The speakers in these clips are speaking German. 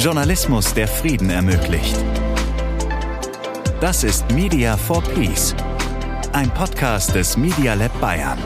Journalismus, der Frieden ermöglicht. Das ist Media for Peace, ein Podcast des Media Lab Bayern.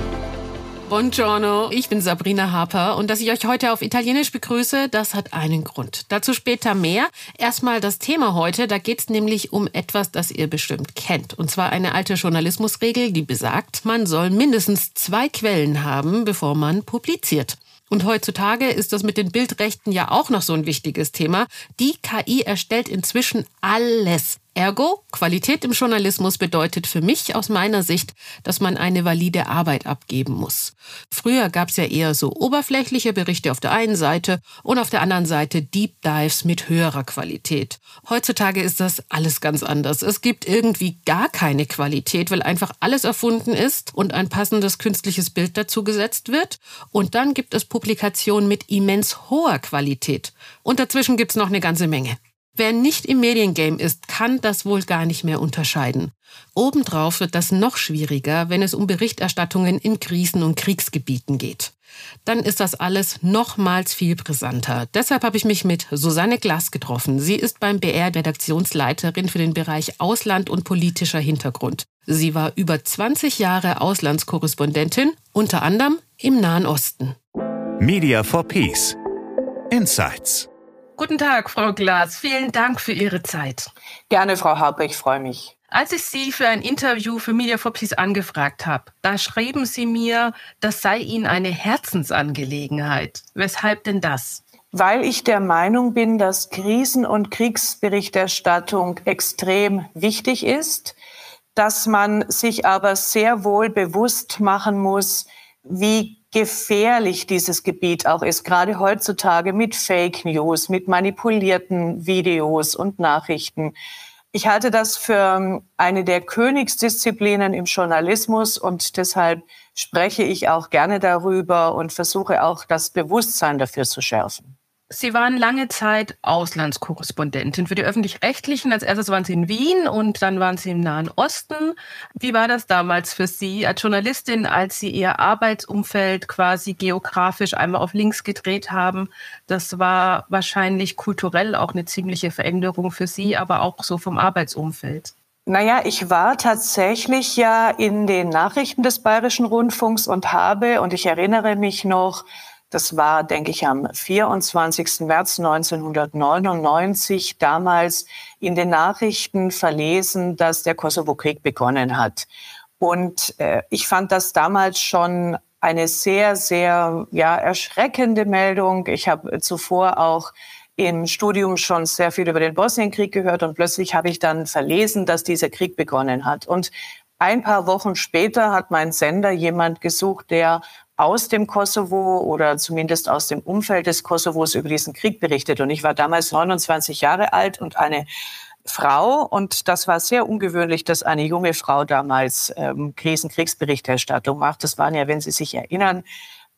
Buongiorno, ich bin Sabrina Harper und dass ich euch heute auf Italienisch begrüße, das hat einen Grund. Dazu später mehr. Erstmal das Thema heute, da geht es nämlich um etwas, das ihr bestimmt kennt. Und zwar eine alte Journalismusregel, die besagt, man soll mindestens zwei Quellen haben, bevor man publiziert. Und heutzutage ist das mit den Bildrechten ja auch noch so ein wichtiges Thema. Die KI erstellt inzwischen alles. Ergo, Qualität im Journalismus bedeutet für mich aus meiner Sicht, dass man eine valide Arbeit abgeben muss. Früher gab es ja eher so oberflächliche Berichte auf der einen Seite und auf der anderen Seite Deep Dives mit höherer Qualität. Heutzutage ist das alles ganz anders. Es gibt irgendwie gar keine Qualität, weil einfach alles erfunden ist und ein passendes künstliches Bild dazu gesetzt wird. Und dann gibt es Publikationen mit immens hoher Qualität. Und dazwischen gibt es noch eine ganze Menge. Wer nicht im Mediengame ist, kann das wohl gar nicht mehr unterscheiden. Obendrauf wird das noch schwieriger, wenn es um Berichterstattungen in Krisen- und Kriegsgebieten geht. Dann ist das alles nochmals viel brisanter. Deshalb habe ich mich mit Susanne Glass getroffen. Sie ist beim BR Redaktionsleiterin für den Bereich Ausland und politischer Hintergrund. Sie war über 20 Jahre Auslandskorrespondentin, unter anderem im Nahen Osten. Media for Peace. Insights. Guten Tag, Frau Glas. Vielen Dank für Ihre Zeit. Gerne, Frau Harper, ich freue mich. Als ich Sie für ein Interview für Media for Peace angefragt habe, da schrieben Sie mir, das sei Ihnen eine Herzensangelegenheit. Weshalb denn das? Weil ich der Meinung bin, dass Krisen- und Kriegsberichterstattung extrem wichtig ist, dass man sich aber sehr wohl bewusst machen muss, wie gefährlich dieses Gebiet auch ist, gerade heutzutage mit Fake News, mit manipulierten Videos und Nachrichten. Ich halte das für eine der Königsdisziplinen im Journalismus und deshalb spreche ich auch gerne darüber und versuche auch das Bewusstsein dafür zu schärfen. Sie waren lange Zeit Auslandskorrespondentin für die öffentlich-rechtlichen. Als erstes waren Sie in Wien und dann waren Sie im Nahen Osten. Wie war das damals für Sie als Journalistin, als Sie Ihr Arbeitsumfeld quasi geografisch einmal auf links gedreht haben? Das war wahrscheinlich kulturell auch eine ziemliche Veränderung für Sie, aber auch so vom Arbeitsumfeld. Naja, ich war tatsächlich ja in den Nachrichten des Bayerischen Rundfunks und habe, und ich erinnere mich noch, das war, denke ich, am 24. März 1999 damals in den Nachrichten verlesen, dass der Kosovo-Krieg begonnen hat. Und äh, ich fand das damals schon eine sehr, sehr ja, erschreckende Meldung. Ich habe zuvor auch im Studium schon sehr viel über den Bosnienkrieg gehört und plötzlich habe ich dann verlesen, dass dieser Krieg begonnen hat. Und ein paar Wochen später hat mein Sender jemand gesucht, der aus dem Kosovo oder zumindest aus dem Umfeld des Kosovos über diesen Krieg berichtet. Und ich war damals 29 Jahre alt und eine Frau. Und das war sehr ungewöhnlich, dass eine junge Frau damals ähm, Krisenkriegsberichterstattung macht. Das waren ja, wenn Sie sich erinnern,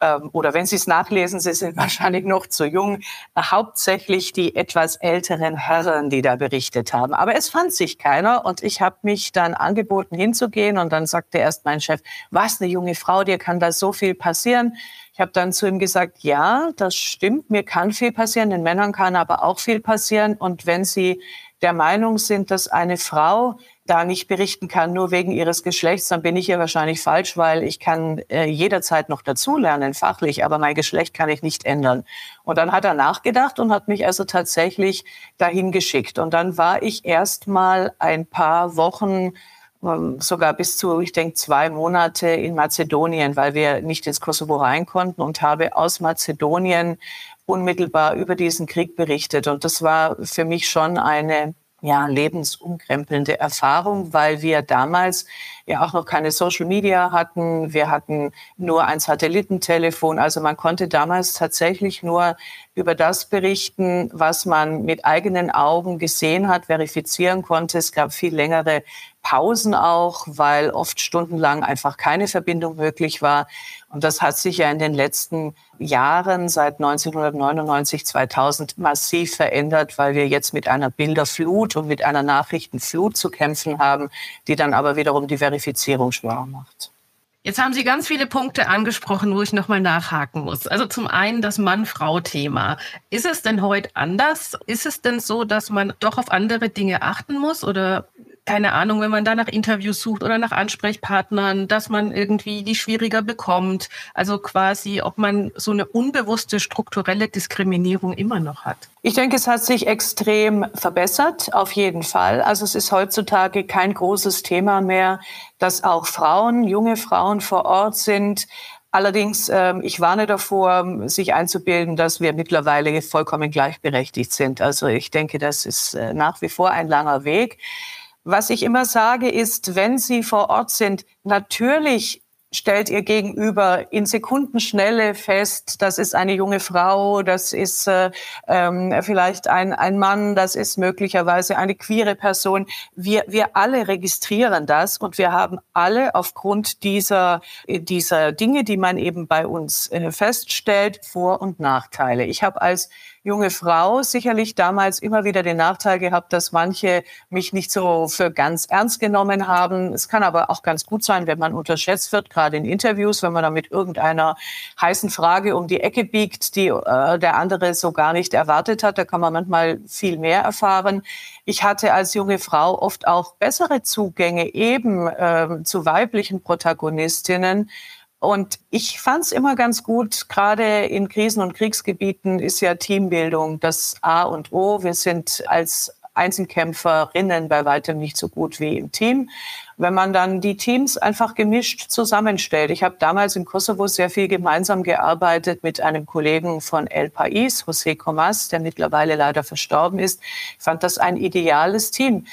ähm, oder wenn Sie es nachlesen, Sie sind wahrscheinlich noch zu jung, hauptsächlich die etwas älteren Herren, die da berichtet haben. Aber es fand sich keiner und ich habe mich dann angeboten hinzugehen und dann sagte erst mein Chef, was, eine junge Frau, dir kann da so viel passieren. Ich habe dann zu ihm gesagt, ja, das stimmt, mir kann viel passieren, den Männern kann aber auch viel passieren. Und wenn Sie der Meinung sind, dass eine Frau da nicht berichten kann, nur wegen ihres Geschlechts, dann bin ich hier wahrscheinlich falsch, weil ich kann äh, jederzeit noch dazulernen, fachlich, aber mein Geschlecht kann ich nicht ändern. Und dann hat er nachgedacht und hat mich also tatsächlich dahin geschickt. Und dann war ich erst mal ein paar Wochen ähm, sogar bis zu, ich denke, zwei Monate in Mazedonien, weil wir nicht ins Kosovo rein konnten und habe aus Mazedonien unmittelbar über diesen Krieg berichtet. Und das war für mich schon eine ja, lebensumkrempelnde Erfahrung, weil wir damals ja auch noch keine Social Media hatten. Wir hatten nur ein Satellitentelefon. Also man konnte damals tatsächlich nur über das berichten, was man mit eigenen Augen gesehen hat, verifizieren konnte. Es gab viel längere Pausen auch, weil oft stundenlang einfach keine Verbindung möglich war. Und das hat sich ja in den letzten Jahren seit 1999, 2000 massiv verändert, weil wir jetzt mit einer Bilderflut und mit einer Nachrichtenflut zu kämpfen haben, die dann aber wiederum die Verifizierung schwerer macht. Jetzt haben Sie ganz viele Punkte angesprochen, wo ich nochmal nachhaken muss. Also zum einen das Mann-Frau-Thema. Ist es denn heute anders? Ist es denn so, dass man doch auf andere Dinge achten muss oder keine Ahnung, wenn man da nach Interviews sucht oder nach Ansprechpartnern, dass man irgendwie die schwieriger bekommt. Also quasi, ob man so eine unbewusste strukturelle Diskriminierung immer noch hat. Ich denke, es hat sich extrem verbessert, auf jeden Fall. Also es ist heutzutage kein großes Thema mehr, dass auch Frauen, junge Frauen vor Ort sind. Allerdings, äh, ich warne davor, sich einzubilden, dass wir mittlerweile vollkommen gleichberechtigt sind. Also ich denke, das ist äh, nach wie vor ein langer Weg. Was ich immer sage ist, wenn Sie vor Ort sind, natürlich stellt ihr gegenüber in Sekundenschnelle fest, das ist eine junge Frau, das ist äh, ähm, vielleicht ein, ein Mann, das ist möglicherweise eine queere Person. Wir, wir alle registrieren das und wir haben alle aufgrund dieser, dieser Dinge, die man eben bei uns äh, feststellt, Vor- und Nachteile. Ich habe als junge Frau sicherlich damals immer wieder den Nachteil gehabt, dass manche mich nicht so für ganz ernst genommen haben. Es kann aber auch ganz gut sein, wenn man unterschätzt wird, gerade in Interviews, wenn man da mit irgendeiner heißen Frage um die Ecke biegt, die äh, der andere so gar nicht erwartet hat. Da kann man manchmal viel mehr erfahren. Ich hatte als junge Frau oft auch bessere Zugänge eben äh, zu weiblichen Protagonistinnen, und ich fand es immer ganz gut, gerade in Krisen- und Kriegsgebieten ist ja Teambildung das A und O. Wir sind als Einzelkämpferinnen bei weitem nicht so gut wie im Team. Wenn man dann die Teams einfach gemischt zusammenstellt. Ich habe damals im Kosovo sehr viel gemeinsam gearbeitet mit einem Kollegen von El Pais, José Comas, der mittlerweile leider verstorben ist. Ich fand das ein ideales Team.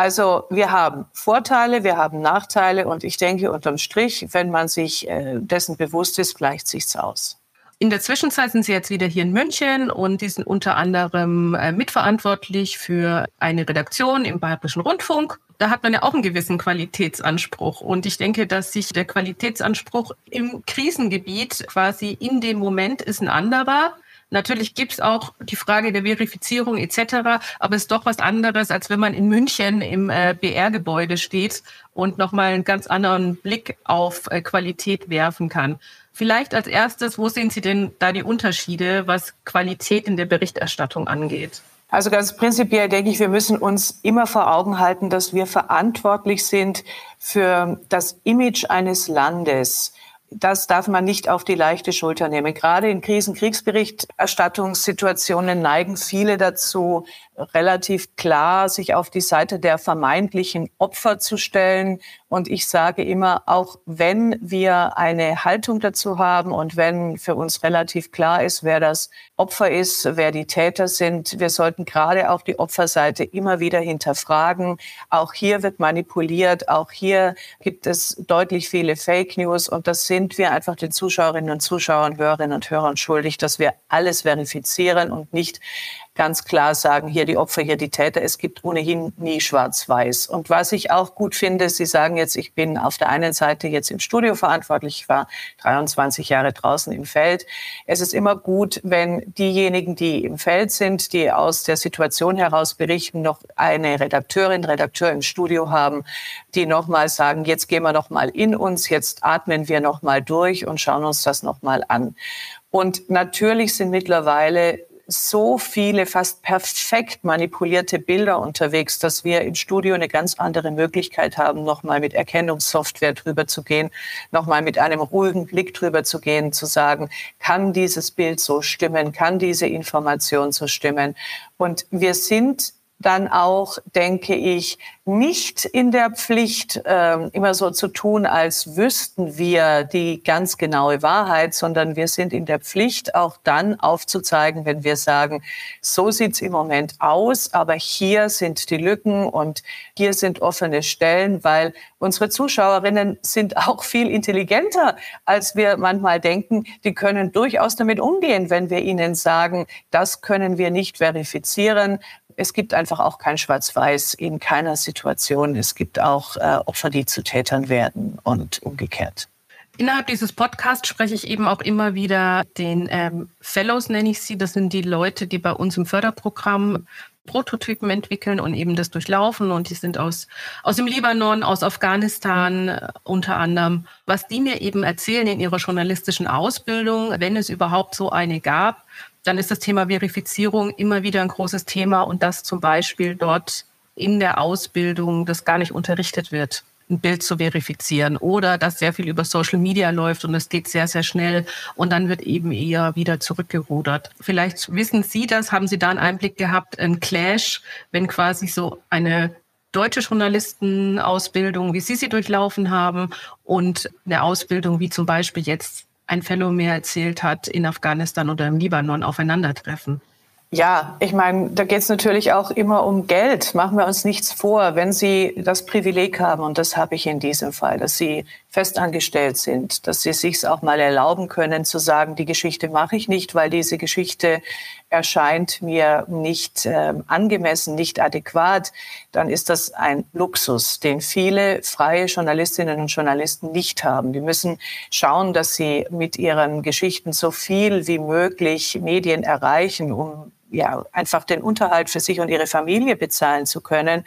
Also wir haben Vorteile, wir haben Nachteile und ich denke unterm Strich, wenn man sich äh, dessen bewusst ist, gleicht sich's aus. In der Zwischenzeit sind Sie jetzt wieder hier in München und Sie sind unter anderem äh, mitverantwortlich für eine Redaktion im Bayerischen Rundfunk. Da hat man ja auch einen gewissen Qualitätsanspruch. Und ich denke, dass sich der Qualitätsanspruch im Krisengebiet quasi in dem Moment ist ein anderer Natürlich gibt's auch die Frage der Verifizierung etc., aber es ist doch was anderes, als wenn man in München im äh, BR-Gebäude steht und nochmal einen ganz anderen Blick auf äh, Qualität werfen kann. Vielleicht als erstes, wo sehen Sie denn da die Unterschiede, was Qualität in der Berichterstattung angeht? Also ganz prinzipiell denke ich, wir müssen uns immer vor Augen halten, dass wir verantwortlich sind für das Image eines Landes das darf man nicht auf die leichte Schulter nehmen. Gerade in Krisen-, Kriegsberichterstattungssituationen neigen viele dazu, relativ klar sich auf die Seite der vermeintlichen Opfer zu stellen. Und ich sage immer, auch wenn wir eine Haltung dazu haben und wenn für uns relativ klar ist, wer das Opfer ist, wer die Täter sind, wir sollten gerade auf die Opferseite immer wieder hinterfragen. Auch hier wird manipuliert, auch hier gibt es deutlich viele Fake News und das sind wir einfach den Zuschauerinnen und Zuschauern, Hörerinnen und Hörern schuldig, dass wir alles verifizieren und nicht ganz klar sagen, hier die Opfer, hier die Täter. Es gibt ohnehin nie schwarz-weiß. Und was ich auch gut finde, Sie sagen jetzt, ich bin auf der einen Seite jetzt im Studio verantwortlich, ich war 23 Jahre draußen im Feld. Es ist immer gut, wenn diejenigen, die im Feld sind, die aus der Situation heraus berichten, noch eine Redakteurin, Redakteur im Studio haben, die nochmal sagen, jetzt gehen wir nochmal in uns, jetzt atmen wir nochmal durch und schauen uns das nochmal an. Und natürlich sind mittlerweile so viele fast perfekt manipulierte Bilder unterwegs, dass wir im Studio eine ganz andere Möglichkeit haben, nochmal mit Erkennungssoftware drüber zu gehen, nochmal mit einem ruhigen Blick drüber zu gehen, zu sagen, kann dieses Bild so stimmen, kann diese Information so stimmen. Und wir sind dann auch, denke ich, nicht in der Pflicht, äh, immer so zu tun, als wüssten wir die ganz genaue Wahrheit, sondern wir sind in der Pflicht, auch dann aufzuzeigen, wenn wir sagen, so sieht's im Moment aus, aber hier sind die Lücken und hier sind offene Stellen, weil unsere Zuschauerinnen sind auch viel intelligenter, als wir manchmal denken. Die können durchaus damit umgehen, wenn wir ihnen sagen, das können wir nicht verifizieren, es gibt einfach auch kein Schwarz-Weiß in keiner Situation. Es gibt auch äh, Opfer, die zu Tätern werden und umgekehrt. Innerhalb dieses Podcasts spreche ich eben auch immer wieder den ähm, Fellows, nenne ich sie. Das sind die Leute, die bei uns im Förderprogramm Prototypen entwickeln und eben das durchlaufen. Und die sind aus, aus dem Libanon, aus Afghanistan äh, unter anderem. Was die mir eben erzählen in ihrer journalistischen Ausbildung, wenn es überhaupt so eine gab, dann ist das Thema Verifizierung immer wieder ein großes Thema und dass zum Beispiel dort in der Ausbildung das gar nicht unterrichtet wird ein Bild zu verifizieren oder dass sehr viel über Social Media läuft und es geht sehr, sehr schnell und dann wird eben eher wieder zurückgerudert. Vielleicht wissen Sie das, haben Sie da einen Einblick gehabt, ein Clash, wenn quasi so eine deutsche Journalistenausbildung, wie Sie sie durchlaufen haben und eine Ausbildung, wie zum Beispiel jetzt ein Fellow mir erzählt hat, in Afghanistan oder im Libanon aufeinandertreffen? Ja, ich meine, da geht es natürlich auch immer um Geld. Machen wir uns nichts vor. Wenn Sie das Privileg haben, und das habe ich in diesem Fall, dass Sie festangestellt sind, dass Sie sich auch mal erlauben können zu sagen, die Geschichte mache ich nicht, weil diese Geschichte erscheint mir nicht äh, angemessen, nicht adäquat, dann ist das ein Luxus, den viele freie Journalistinnen und Journalisten nicht haben. Die müssen schauen, dass sie mit ihren Geschichten so viel wie möglich Medien erreichen, um ja, einfach den Unterhalt für sich und ihre Familie bezahlen zu können.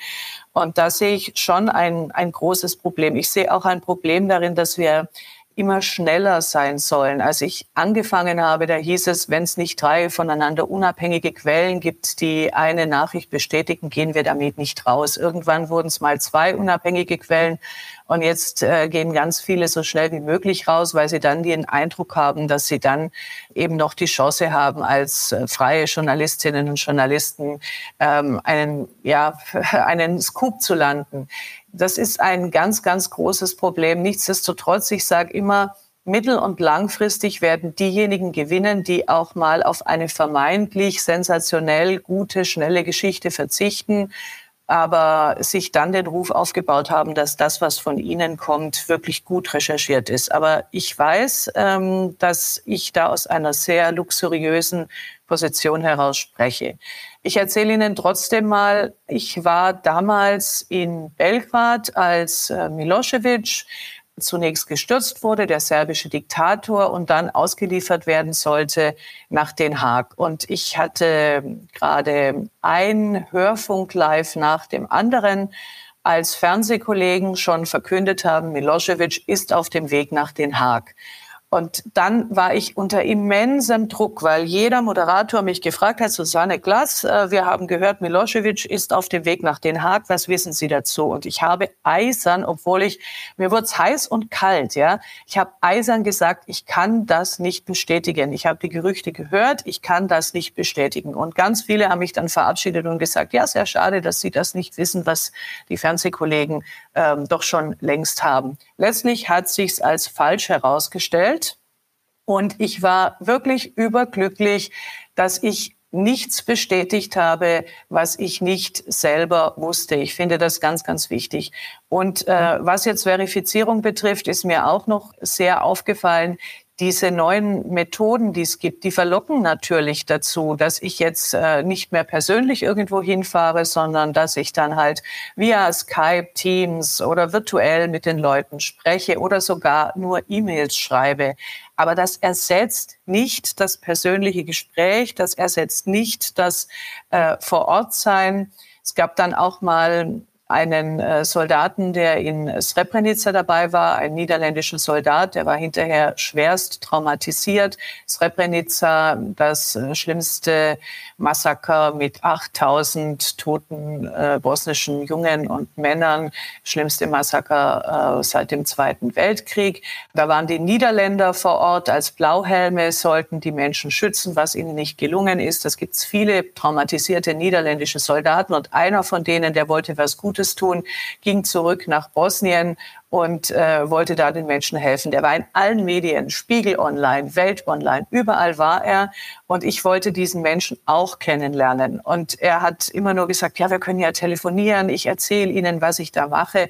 Und da sehe ich schon ein, ein großes Problem. Ich sehe auch ein Problem darin, dass wir immer schneller sein sollen. Als ich angefangen habe, da hieß es, wenn es nicht drei voneinander unabhängige Quellen gibt, die eine Nachricht bestätigen, gehen wir damit nicht raus. Irgendwann wurden es mal zwei unabhängige Quellen und jetzt äh, gehen ganz viele so schnell wie möglich raus, weil sie dann den Eindruck haben, dass sie dann eben noch die Chance haben, als äh, freie Journalistinnen und Journalisten ähm, einen, ja, einen Scoop zu landen. Das ist ein ganz, ganz großes Problem. Nichtsdestotrotz, ich sage immer, mittel- und langfristig werden diejenigen gewinnen, die auch mal auf eine vermeintlich sensationell gute, schnelle Geschichte verzichten, aber sich dann den Ruf aufgebaut haben, dass das, was von ihnen kommt, wirklich gut recherchiert ist. Aber ich weiß, ähm, dass ich da aus einer sehr luxuriösen Position heraus spreche. Ich erzähle Ihnen trotzdem mal, ich war damals in Belgrad, als äh, Milosevic zunächst gestürzt wurde, der serbische Diktator, und dann ausgeliefert werden sollte nach Den Haag. Und ich hatte gerade ein Hörfunk live nach dem anderen, als Fernsehkollegen schon verkündet haben, Milosevic ist auf dem Weg nach Den Haag. Und dann war ich unter immensem Druck, weil jeder Moderator mich gefragt hat, Susanne Glass, äh, wir haben gehört, Milosevic ist auf dem Weg nach Den Haag, was wissen Sie dazu? Und ich habe eisern, obwohl ich, mir wurde es heiß und kalt, ja, ich habe eisern gesagt, ich kann das nicht bestätigen. Ich habe die Gerüchte gehört, ich kann das nicht bestätigen. Und ganz viele haben mich dann verabschiedet und gesagt, ja, sehr schade, dass Sie das nicht wissen, was die Fernsehkollegen ähm, doch schon längst haben. Letztlich hat sich's als falsch herausgestellt und ich war wirklich überglücklich, dass ich nichts bestätigt habe, was ich nicht selber wusste. Ich finde das ganz, ganz wichtig. Und äh, was jetzt Verifizierung betrifft, ist mir auch noch sehr aufgefallen, diese neuen Methoden, die es gibt, die verlocken natürlich dazu, dass ich jetzt äh, nicht mehr persönlich irgendwo hinfahre, sondern dass ich dann halt via Skype, Teams oder virtuell mit den Leuten spreche oder sogar nur E-Mails schreibe. Aber das ersetzt nicht das persönliche Gespräch, das ersetzt nicht das äh, Vor Ort sein. Es gab dann auch mal einen äh, Soldaten, der in Srebrenica dabei war, ein niederländischer Soldat, der war hinterher schwerst traumatisiert. Srebrenica, das äh, schlimmste Massaker mit 8000 toten äh, bosnischen Jungen und Männern, schlimmste Massaker äh, seit dem Zweiten Weltkrieg. Da waren die Niederländer vor Ort als Blauhelme, sollten die Menschen schützen, was ihnen nicht gelungen ist. Das gibt es viele traumatisierte niederländische Soldaten und einer von denen, der wollte was Gutes Gutes tun, ging zurück nach Bosnien und äh, wollte da den Menschen helfen. Der war in allen Medien, Spiegel Online, Welt Online, überall war er. Und ich wollte diesen Menschen auch kennenlernen. Und er hat immer nur gesagt, ja, wir können ja telefonieren, ich erzähle Ihnen, was ich da mache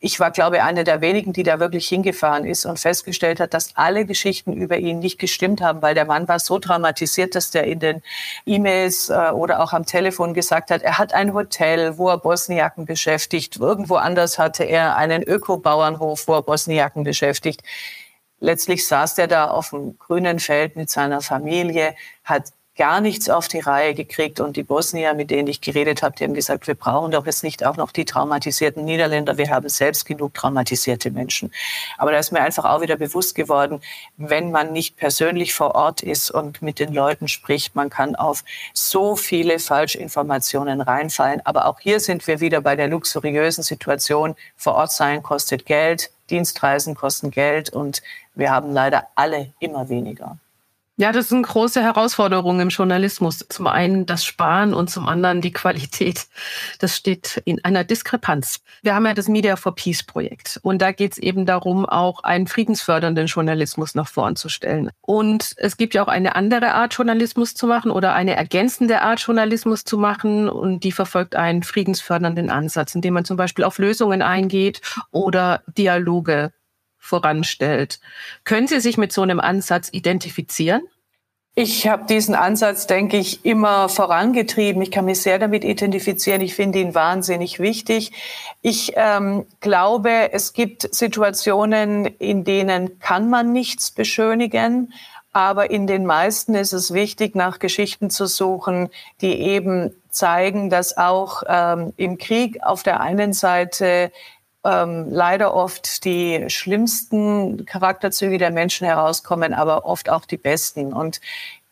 ich war, glaube ich, eine der wenigen, die da wirklich hingefahren ist und festgestellt hat, dass alle Geschichten über ihn nicht gestimmt haben, weil der Mann war so traumatisiert, dass der in den E-Mails äh, oder auch am Telefon gesagt hat, er hat ein Hotel, wo er Bosniaken beschäftigt. Irgendwo anders hatte er einen Ökobauernhof, wo er Bosniaken beschäftigt. letztlich saß der da auf dem grünen Feld mit seiner Familie, hat gar nichts auf die Reihe gekriegt. Und die Bosnier, mit denen ich geredet habe, die haben gesagt, wir brauchen doch jetzt nicht auch noch die traumatisierten Niederländer. Wir haben selbst genug traumatisierte Menschen. Aber da ist mir einfach auch wieder bewusst geworden, wenn man nicht persönlich vor Ort ist und mit den Leuten spricht, man kann auf so viele Falschinformationen reinfallen. Aber auch hier sind wir wieder bei der luxuriösen Situation. Vor Ort sein kostet Geld. Dienstreisen kosten Geld und wir haben leider alle immer weniger. Ja, das sind große Herausforderungen im Journalismus. Zum einen das Sparen und zum anderen die Qualität. Das steht in einer Diskrepanz. Wir haben ja das Media for Peace Projekt und da geht es eben darum, auch einen friedensfördernden Journalismus nach vorn zu stellen. Und es gibt ja auch eine andere Art Journalismus zu machen oder eine ergänzende Art Journalismus zu machen und die verfolgt einen friedensfördernden Ansatz, indem man zum Beispiel auf Lösungen eingeht oder Dialoge voranstellt. Können Sie sich mit so einem Ansatz identifizieren? Ich habe diesen Ansatz, denke ich, immer vorangetrieben. Ich kann mich sehr damit identifizieren. Ich finde ihn wahnsinnig wichtig. Ich ähm, glaube, es gibt Situationen, in denen kann man nichts beschönigen. Aber in den meisten ist es wichtig, nach Geschichten zu suchen, die eben zeigen, dass auch ähm, im Krieg auf der einen Seite ähm, leider oft die schlimmsten Charakterzüge der Menschen herauskommen, aber oft auch die besten. Und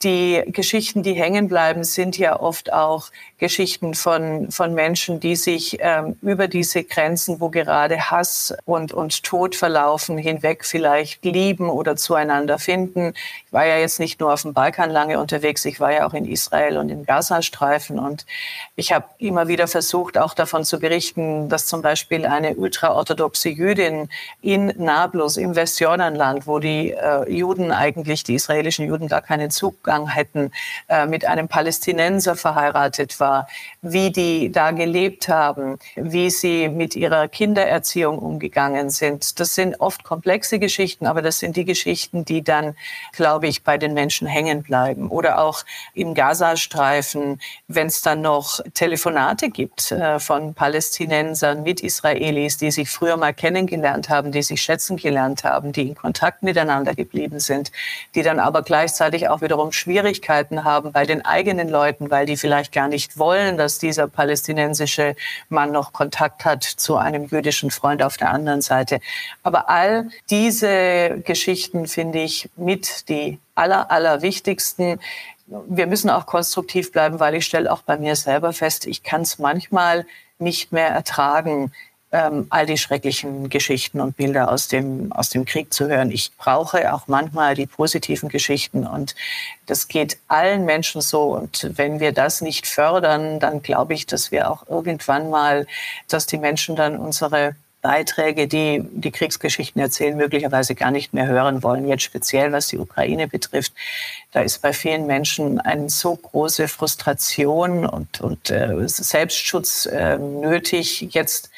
die Geschichten, die hängen bleiben, sind ja oft auch Geschichten von, von Menschen, die sich ähm, über diese Grenzen, wo gerade Hass und, und Tod verlaufen, hinweg vielleicht lieben oder zueinander finden. Ich war ja jetzt nicht nur auf dem Balkan lange unterwegs, ich war ja auch in Israel und im Gazastreifen und ich habe immer wieder versucht, auch davon zu berichten, dass zum Beispiel eine ultraorthodoxe Jüdin in Nablus im Westjordanland, wo die äh, Juden eigentlich, die israelischen Juden gar keinen Zugang hätten, äh, mit einem Palästinenser verheiratet war wie die da gelebt haben, wie sie mit ihrer Kindererziehung umgegangen sind. Das sind oft komplexe Geschichten, aber das sind die Geschichten, die dann, glaube ich, bei den Menschen hängen bleiben. Oder auch im Gazastreifen, wenn es dann noch Telefonate gibt äh, von Palästinensern mit Israelis, die sich früher mal kennengelernt haben, die sich schätzen gelernt haben, die in Kontakt miteinander geblieben sind, die dann aber gleichzeitig auch wiederum Schwierigkeiten haben bei den eigenen Leuten, weil die vielleicht gar nicht wollen, dass dieser palästinensische Mann noch Kontakt hat zu einem jüdischen Freund auf der anderen Seite. Aber all diese Geschichten finde ich mit die aller, aller wichtigsten. Wir müssen auch konstruktiv bleiben, weil ich stelle auch bei mir selber fest, ich kann es manchmal nicht mehr ertragen, ähm, all die schrecklichen Geschichten und Bilder aus dem, aus dem Krieg zu hören. Ich brauche auch manchmal die positiven Geschichten und das geht allen Menschen so. Und wenn wir das nicht fördern, dann glaube ich, dass wir auch irgendwann mal, dass die Menschen dann unsere Beiträge, die die Kriegsgeschichten erzählen, möglicherweise gar nicht mehr hören wollen. Jetzt speziell, was die Ukraine betrifft. Da ist bei vielen Menschen eine so große Frustration und, und äh, Selbstschutz äh, nötig, jetzt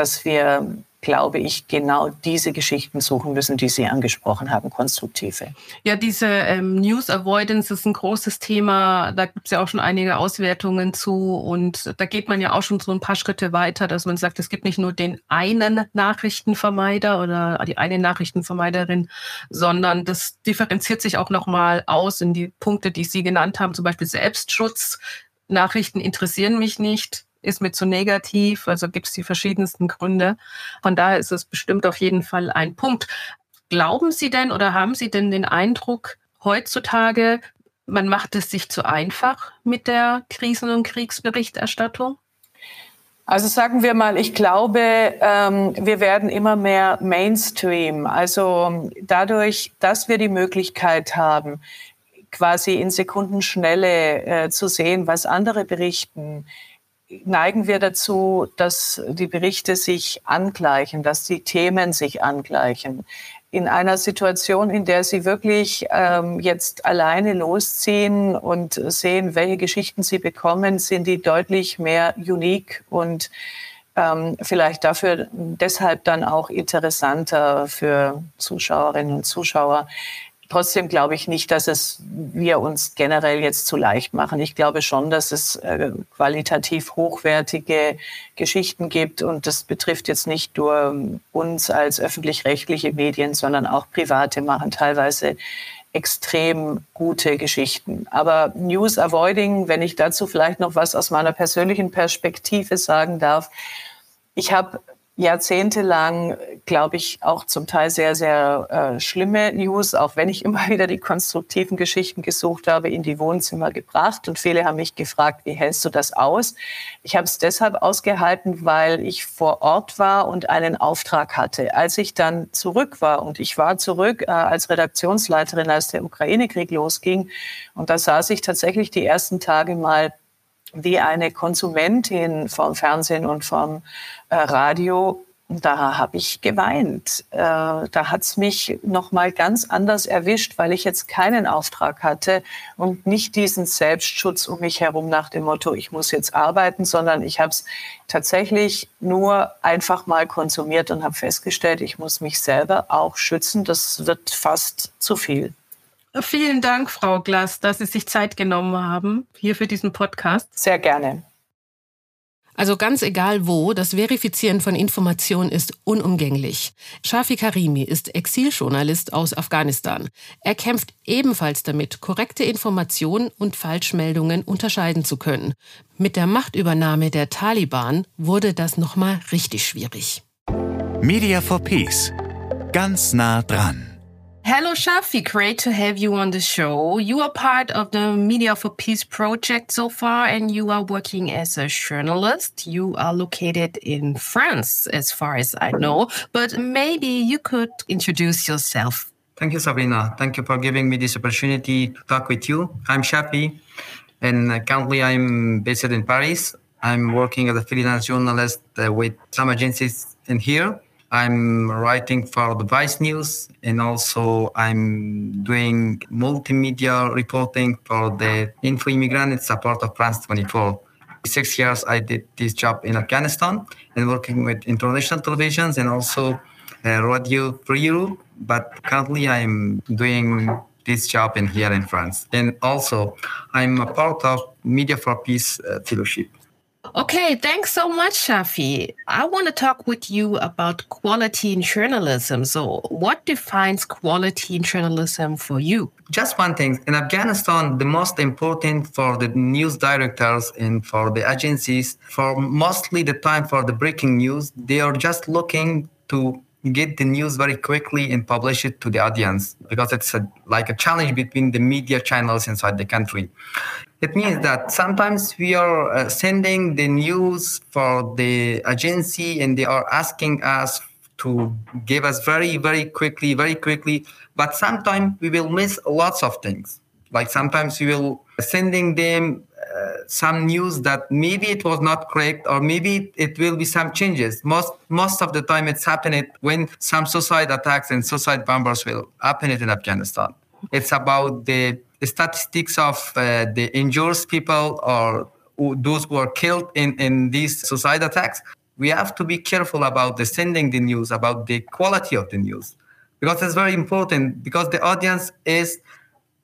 dass wir, glaube ich, genau diese Geschichten suchen müssen, die Sie angesprochen haben, konstruktive. Ja, diese ähm, News Avoidance ist ein großes Thema. Da gibt es ja auch schon einige Auswertungen zu. Und da geht man ja auch schon so ein paar Schritte weiter, dass man sagt, es gibt nicht nur den einen Nachrichtenvermeider oder die eine Nachrichtenvermeiderin, sondern das differenziert sich auch nochmal aus in die Punkte, die Sie genannt haben, zum Beispiel Selbstschutz. Nachrichten interessieren mich nicht ist mir zu negativ. Also gibt es die verschiedensten Gründe. Von daher ist es bestimmt auf jeden Fall ein Punkt. Glauben Sie denn oder haben Sie denn den Eindruck, heutzutage, man macht es sich zu einfach mit der Krisen- und Kriegsberichterstattung? Also sagen wir mal, ich glaube, ähm, wir werden immer mehr Mainstream. Also dadurch, dass wir die Möglichkeit haben, quasi in Sekundenschnelle äh, zu sehen, was andere berichten, neigen wir dazu, dass die Berichte sich angleichen, dass die Themen sich angleichen. In einer Situation, in der Sie wirklich ähm, jetzt alleine losziehen und sehen, welche Geschichten Sie bekommen, sind die deutlich mehr unique und ähm, vielleicht dafür deshalb dann auch interessanter für Zuschauerinnen und Zuschauer Trotzdem glaube ich nicht, dass es wir uns generell jetzt zu leicht machen. Ich glaube schon, dass es äh, qualitativ hochwertige Geschichten gibt und das betrifft jetzt nicht nur uns als öffentlich-rechtliche Medien, sondern auch private machen teilweise extrem gute Geschichten. Aber News Avoiding, wenn ich dazu vielleicht noch was aus meiner persönlichen Perspektive sagen darf, ich habe jahrzehntelang, glaube ich, auch zum Teil sehr, sehr äh, schlimme News, auch wenn ich immer wieder die konstruktiven Geschichten gesucht habe, in die Wohnzimmer gebracht. Und viele haben mich gefragt, wie hältst du das aus? Ich habe es deshalb ausgehalten, weil ich vor Ort war und einen Auftrag hatte. Als ich dann zurück war, und ich war zurück äh, als Redaktionsleiterin, als der Ukraine-Krieg losging, und da saß ich tatsächlich die ersten Tage mal wie eine Konsumentin vom Fernsehen und vom äh, Radio. Da habe ich geweint. Äh, da hat's mich noch mal ganz anders erwischt, weil ich jetzt keinen Auftrag hatte und nicht diesen Selbstschutz um mich herum nach dem Motto, ich muss jetzt arbeiten, sondern ich habe es tatsächlich nur einfach mal konsumiert und habe festgestellt, ich muss mich selber auch schützen. Das wird fast zu viel. Vielen Dank, Frau Glass, dass Sie sich Zeit genommen haben hier für diesen Podcast. Sehr gerne. Also ganz egal wo, das Verifizieren von Informationen ist unumgänglich. Shafi Karimi ist Exiljournalist aus Afghanistan. Er kämpft ebenfalls damit, korrekte Informationen und Falschmeldungen unterscheiden zu können. Mit der Machtübernahme der Taliban wurde das nochmal richtig schwierig. Media for Peace. Ganz nah dran. Hello, Shafi. Great to have you on the show. You are part of the Media for Peace project so far, and you are working as a journalist. You are located in France, as far as I know, but maybe you could introduce yourself. Thank you, Sabrina. Thank you for giving me this opportunity to talk with you. I'm Shafi, and currently I'm based in Paris. I'm working as a freelance journalist uh, with some agencies in here I'm writing for the Vice News and also I'm doing multimedia reporting for the Info Immigrant support of France 24. Six years I did this job in Afghanistan and working with international televisions and also uh, Radio Free Europe. But currently I'm doing this job in here in France. And also I'm a part of Media for Peace uh, Fellowship. Okay, thanks so much, Shafi. I want to talk with you about quality in journalism. So, what defines quality in journalism for you? Just one thing. In Afghanistan, the most important for the news directors and for the agencies, for mostly the time for the breaking news, they are just looking to get the news very quickly and publish it to the audience because it's a, like a challenge between the media channels inside the country. It means that sometimes we are uh, sending the news for the agency and they are asking us to give us very, very quickly, very quickly. But sometimes we will miss lots of things. Like sometimes we will sending them some news that maybe it was not correct or maybe it will be some changes. Most most of the time it's happening when some suicide attacks and suicide bombers will happen in Afghanistan. It's about the statistics of uh, the injured people or those who are killed in, in these suicide attacks. We have to be careful about the sending the news, about the quality of the news, because it's very important because the audience is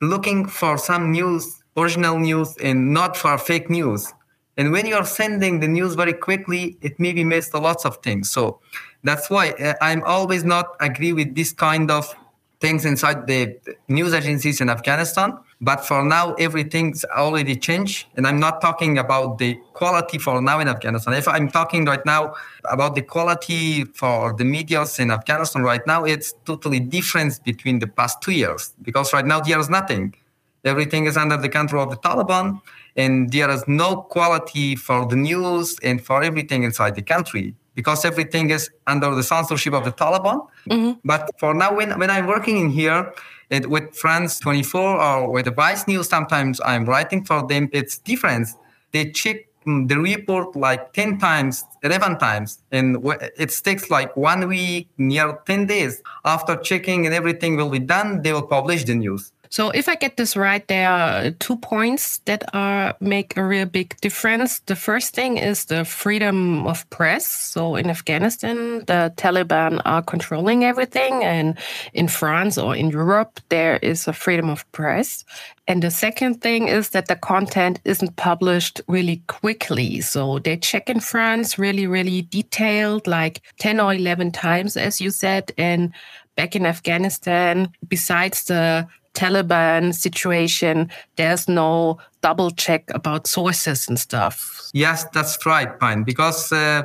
looking for some news, original news, and not for fake news. And when you're sending the news very quickly, it maybe missed a lots of things. So that's why uh, I'm always not agree with this kind of things inside the news agencies in Afghanistan. But for now, everything's already changed. And I'm not talking about the quality for now in Afghanistan. If I'm talking right now about the quality for the medias in Afghanistan right now, it's totally different between the past two years because right now there is nothing. Everything is under the control of the Taliban, and there is no quality for the news and for everything inside the country because everything is under the censorship of the Taliban. Mm-hmm. But for now, when, when I'm working in here, it, with France 24 or with the Vice News, sometimes I'm writing for them. It's different. They check mm, the report like 10 times, 11 times, and it takes like one week, near 10 days. After checking and everything will be done, they will publish the news. So if I get this right, there are two points that are make a real big difference. The first thing is the freedom of press. So in Afghanistan, the Taliban are controlling everything, and in France or in Europe, there is a freedom of press. And the second thing is that the content isn't published really quickly. So they check in France really, really detailed, like 10 or 11 times, as you said. And back in Afghanistan, besides the Taliban situation, there's no double check about sources and stuff. Yes, that's right, Pine. Because uh,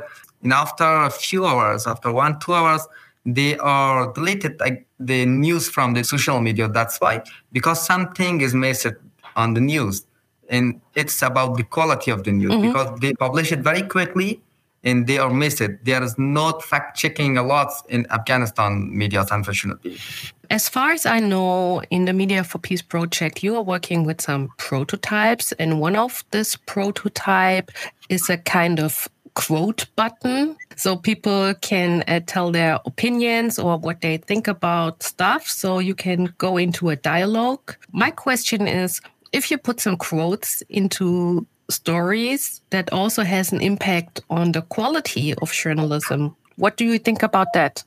after a few hours, after one, two hours, they are deleted like, the news from the social media. That's why. Because something is missed on the news. And it's about the quality of the news mm-hmm. because they publish it very quickly and they are missed. There is not fact checking a lot in Afghanistan media, unfortunately. As far as I know, in the Media for Peace project, you are working with some prototypes, and one of this prototype is a kind of quote button. So people can uh, tell their opinions or what they think about stuff. So you can go into a dialogue. My question is if you put some quotes into stories that also has an impact on the quality of journalism. What do you think about that?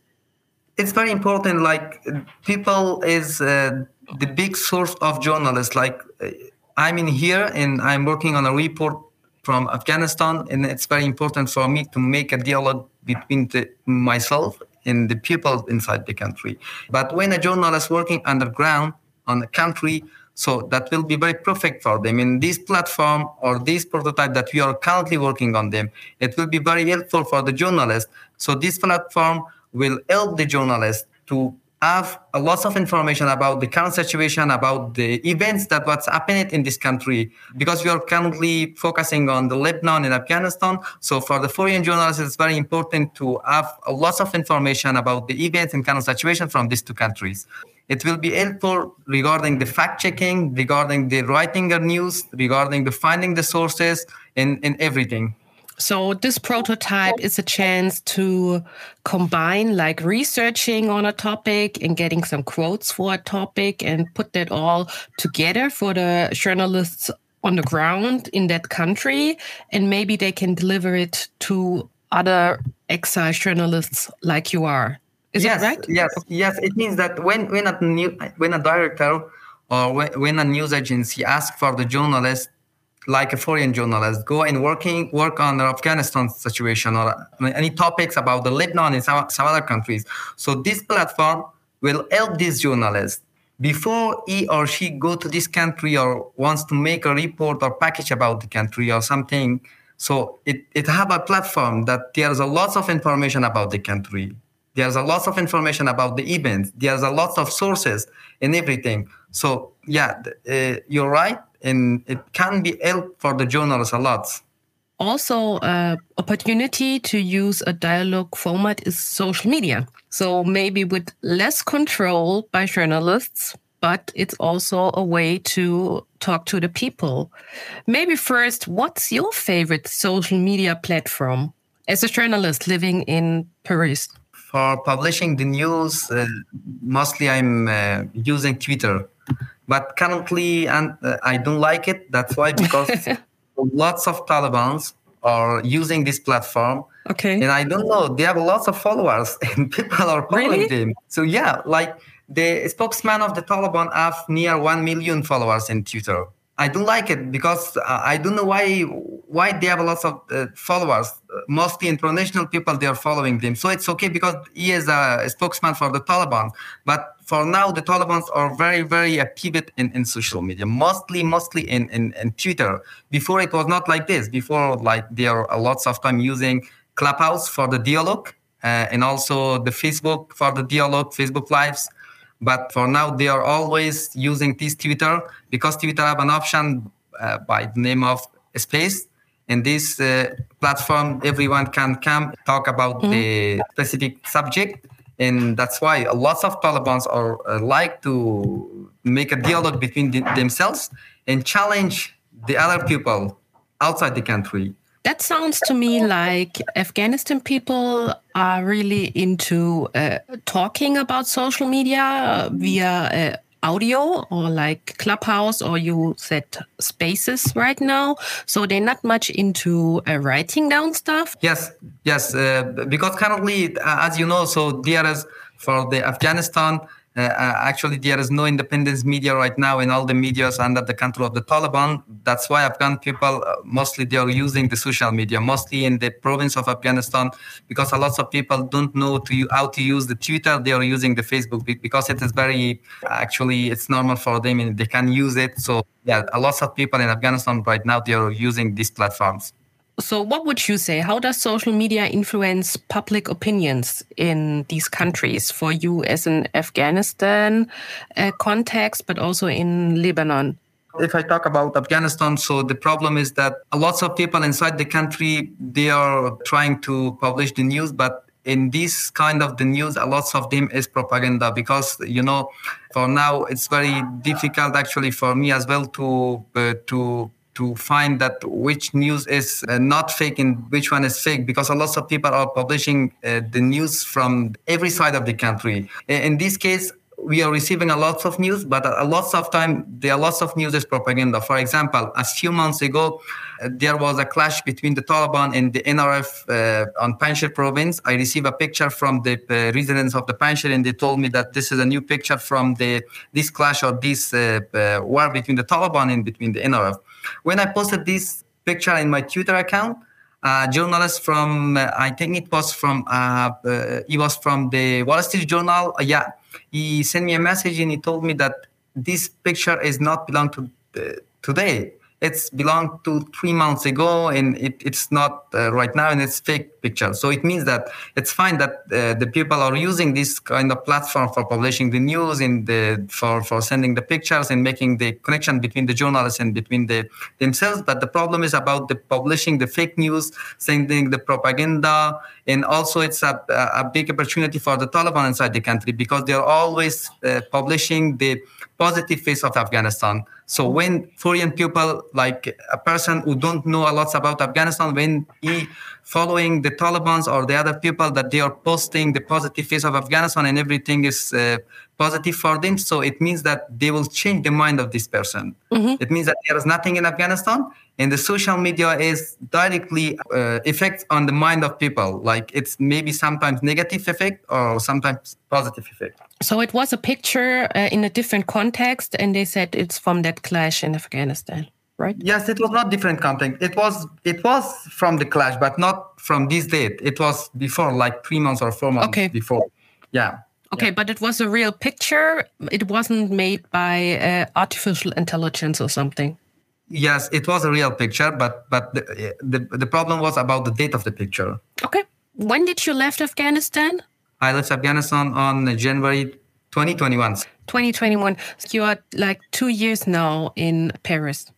It's very important. Like people is uh, the big source of journalists. Like uh, I'm in here and I'm working on a report from Afghanistan, and it's very important for me to make a dialogue between the, myself and the people inside the country. But when a journalist working underground on the country, so that will be very perfect for them. In this platform or this prototype that we are currently working on them, it will be very helpful for the journalist. So this platform will help the journalist to have a lot of information about the current situation, about the events that what's happening in this country, because we are currently focusing on the Lebanon and Afghanistan. So for the foreign journalists, it's very important to have a lot of information about the events and current situation from these two countries. It will be helpful regarding the fact checking, regarding the writing of news, regarding the finding the sources, and, and everything. So this prototype is a chance to combine like researching on a topic and getting some quotes for a topic and put that all together for the journalists on the ground in that country. And maybe they can deliver it to other exile journalists like you are. Is yes, it right? Yes, yes. It means that when when a new, when a director or when, when a news agency asks for the journalist, like a foreign journalist, go and working work on the Afghanistan situation or any topics about the Lebanon and some, some other countries. So this platform will help this journalist before he or she go to this country or wants to make a report or package about the country or something. So it, it have a platform that there's a lot of information about the country there's a lot of information about the event. There's a lot of sources and everything. So yeah, uh, you're right, and it can be help for the journalists a lot. Also, uh, opportunity to use a dialogue format is social media. So maybe with less control by journalists, but it's also a way to talk to the people. Maybe first, what's your favorite social media platform as a journalist living in Paris? For publishing the news, uh, mostly I'm uh, using Twitter. But currently, and uh, I don't like it. That's why because lots of Taliban's are using this platform. Okay. And I don't know, they have lots of followers and people are following really? them. So yeah, like the spokesman of the Taliban have near 1 million followers in Twitter. I don't like it because uh, I don't know why why they have a lot of uh, followers. Mostly international people they are following them, so it's okay because he is a, a spokesman for the Taliban. But for now, the Taliban are very very a pivot in, in social media, mostly mostly in, in, in Twitter. Before it was not like this. Before like they are a lots of time using Clubhouse for the dialogue uh, and also the Facebook for the dialogue, Facebook lives. But for now, they are always using this Twitter because Twitter have an option uh, by the name of Space. In this uh, platform, everyone can come talk about mm-hmm. the specific subject, and that's why a lots of Taliban's are uh, like to make a dialogue between the, themselves and challenge the other people outside the country. That sounds to me like Afghanistan people are really into uh, talking about social media via uh, audio or like Clubhouse or you said Spaces right now. So they're not much into uh, writing down stuff. Yes, yes, uh, because currently, uh, as you know, so DRS for the Afghanistan uh, uh, actually, there is no independent media right now, and all the media is under the control of the Taliban. That's why Afghan people uh, mostly they are using the social media, mostly in the province of Afghanistan, because a lot of people don't know to how to use the Twitter. They are using the Facebook because it is very actually it's normal for them and they can use it. So yeah, a lot of people in Afghanistan right now they are using these platforms. So, what would you say? How does social media influence public opinions in these countries for you as an Afghanistan uh, context, but also in Lebanon? If I talk about Afghanistan, so the problem is that lots of people inside the country they are trying to publish the news, but in this kind of the news, a lot of them is propaganda because you know, for now it's very difficult actually for me as well to uh, to to find that which news is uh, not fake and which one is fake because a lot of people are publishing uh, the news from every side of the country. In this case, we are receiving a lot of news, but a lot of time there are lots of news is propaganda. For example, a few months ago, uh, there was a clash between the Taliban and the NRF uh, on Panjshir province. I received a picture from the uh, residents of the Panjshir, and they told me that this is a new picture from the this clash or this uh, war between the Taliban and between the NRF. When I posted this picture in my Twitter account, a journalist from uh, I think it was from uh, uh, he was from the Wall Street Journal. Uh, yeah, he sent me a message and he told me that this picture is not belong to uh, today it's belonged to three months ago and it, it's not uh, right now and it's fake picture. So it means that it's fine that uh, the people are using this kind of platform for publishing the news and the, for, for sending the pictures and making the connection between the journalists and between the themselves. But the problem is about the publishing the fake news sending the propaganda and also it's a, a big opportunity for the taliban inside the country because they're always uh, publishing the positive face of afghanistan. So when foreign people, like a person who don't know a lot about Afghanistan, when he following the Taliban's or the other people that they are posting the positive face of Afghanistan and everything is uh, positive for them, so it means that they will change the mind of this person. Mm-hmm. It means that there is nothing in Afghanistan, and the social media is directly uh, effect on the mind of people. Like it's maybe sometimes negative effect or sometimes positive effect. So it was a picture uh, in a different context, and they said it's from that clash in Afghanistan, right? Yes, it was not different content. It was it was from the clash, but not from this date. It was before, like three months or four months okay. before. Yeah. Okay, yeah. but it was a real picture. It wasn't made by uh, artificial intelligence or something. Yes, it was a real picture, but but the, the the problem was about the date of the picture. Okay. When did you left Afghanistan? I left Afghanistan on January 2021. 2021. So you are like two years now in Paris.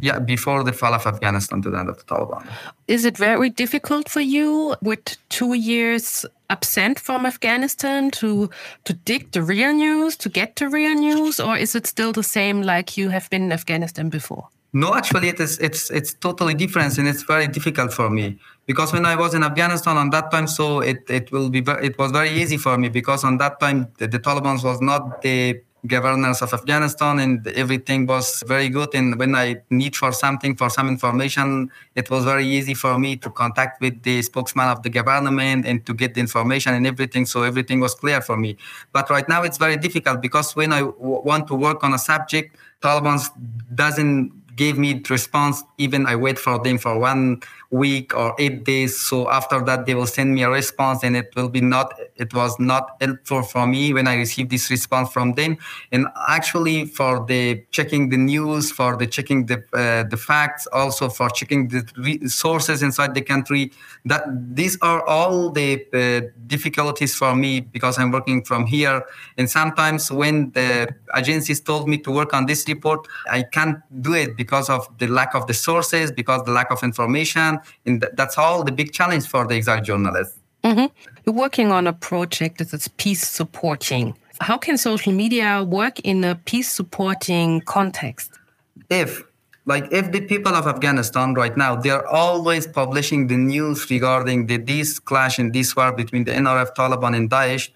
Yeah, before the fall of Afghanistan to the end of the Taliban. Is it very difficult for you with two years absent from Afghanistan to to dig the real news, to get the real news, or is it still the same like you have been in Afghanistan before? No, actually, it is. It's it's totally different, and it's very difficult for me because when I was in Afghanistan on that time, so it it will be it was very easy for me because on that time the, the Taliban was not the governors of Afghanistan and everything was very good. And when I need for something, for some information, it was very easy for me to contact with the spokesman of the government and to get the information and everything. So everything was clear for me. But right now it's very difficult because when I w- want to work on a subject, Taliban doesn't give me response even i wait for them for one week or eight days. So after that they will send me a response and it will be not it was not helpful for me when i received this response from them. And actually for the checking the news for the checking the uh, the facts also for checking the sources inside the country that these are all the uh, difficulties for me because i'm working from here. And sometimes when the agencies told me to work on this report i can't do it because of the lack of the sources, because the lack of information. And th- that's all the big challenge for the exile journalists. Mm-hmm. You're working on a project that's peace supporting. How can social media work in a peace supporting context? If like if the people of Afghanistan right now they're always publishing the news regarding the this clash and this war between the NRF, Taliban, and Daesh,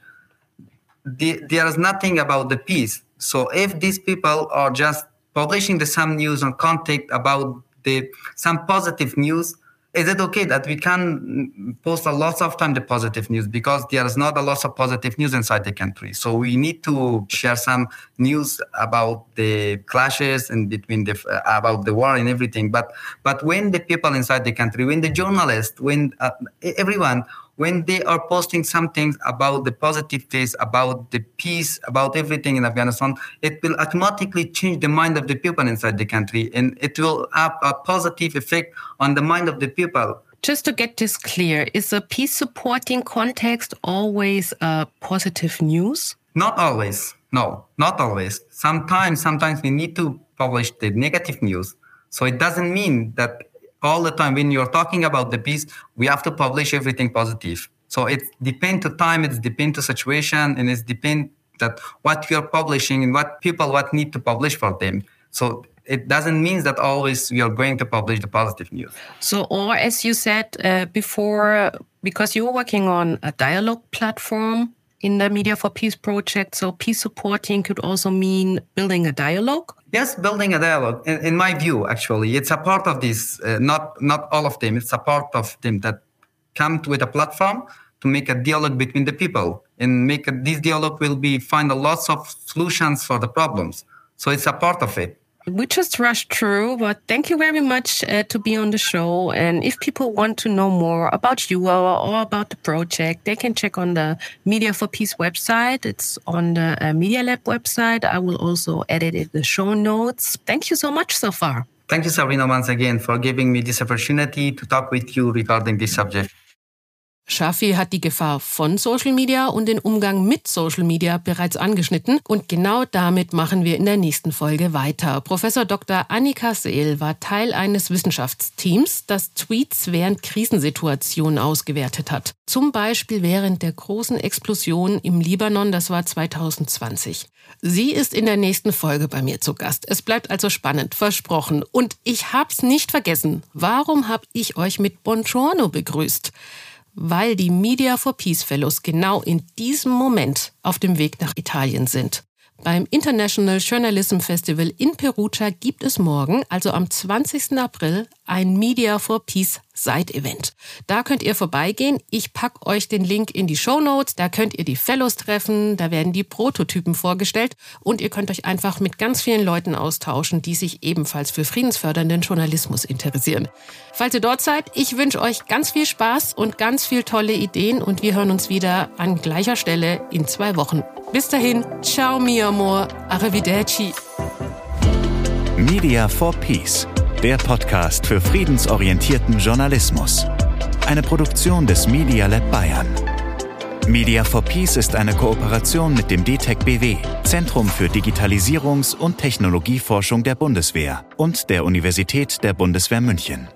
the, there is nothing about the peace So if these people are just publishing the some news or content about the some positive news, is it okay that we can post a lot of time the positive news? Because there is not a lot of positive news inside the country. So we need to share some news about the clashes and between the about the war and everything. But but when the people inside the country when the journalists when uh, everyone when they are posting some things about the positive things, about the peace, about everything in Afghanistan, it will automatically change the mind of the people inside the country and it will have a positive effect on the mind of the people. Just to get this clear, is a peace supporting context always uh, positive news? Not always. No, not always. Sometimes, sometimes we need to publish the negative news. So it doesn't mean that all the time. When you're talking about the peace we have to publish everything positive. So it depends to time it's depend to situation and it's depend that what you're publishing and what people what need to publish for them. So it doesn't mean that always we are going to publish the positive news. So or as you said uh, before because you're working on a dialogue platform in the Media for Peace project. So peace supporting could also mean building a dialogue. Yes, building a dialogue. In, in my view, actually, it's a part of this. Uh, not not all of them. It's a part of them that come with a platform to make a dialogue between the people and make a, this dialogue will be find a lots of solutions for the problems. So it's a part of it. We just rushed through, but thank you very much uh, to be on the show. And if people want to know more about you or, or, about the project, they can check on the Media for Peace website. It's on the uh, Media Lab website. I will also edit it the show notes. Thank you so much so far. Thank you, Sabrina, once again for giving me this opportunity to talk with you regarding this subject. Shafi hat die Gefahr von Social Media und den Umgang mit Social Media bereits angeschnitten und genau damit machen wir in der nächsten Folge weiter. Professor Dr. Annika Seel war Teil eines Wissenschaftsteams, das Tweets während Krisensituationen ausgewertet hat. Zum Beispiel während der großen Explosion im Libanon, das war 2020. Sie ist in der nächsten Folge bei mir zu Gast. Es bleibt also spannend, versprochen. Und ich hab's nicht vergessen. Warum hab ich euch mit Buongiorno begrüßt? Weil die Media for Peace Fellows genau in diesem Moment auf dem Weg nach Italien sind. Beim International Journalism Festival in Perugia gibt es morgen, also am 20. April, ein Media for Peace Side-Event. Da könnt ihr vorbeigehen. Ich pack euch den Link in die Show Notes. Da könnt ihr die Fellows treffen. Da werden die Prototypen vorgestellt. Und ihr könnt euch einfach mit ganz vielen Leuten austauschen, die sich ebenfalls für friedensfördernden Journalismus interessieren. Falls ihr dort seid, ich wünsche euch ganz viel Spaß und ganz viel tolle Ideen. Und wir hören uns wieder an gleicher Stelle in zwei Wochen. Bis dahin, ciao mi amor, arrivederci. Media for Peace, der Podcast für friedensorientierten Journalismus. Eine Produktion des Media Lab Bayern. Media for Peace ist eine Kooperation mit dem DTEC BW, Zentrum für Digitalisierungs- und Technologieforschung der Bundeswehr und der Universität der Bundeswehr München.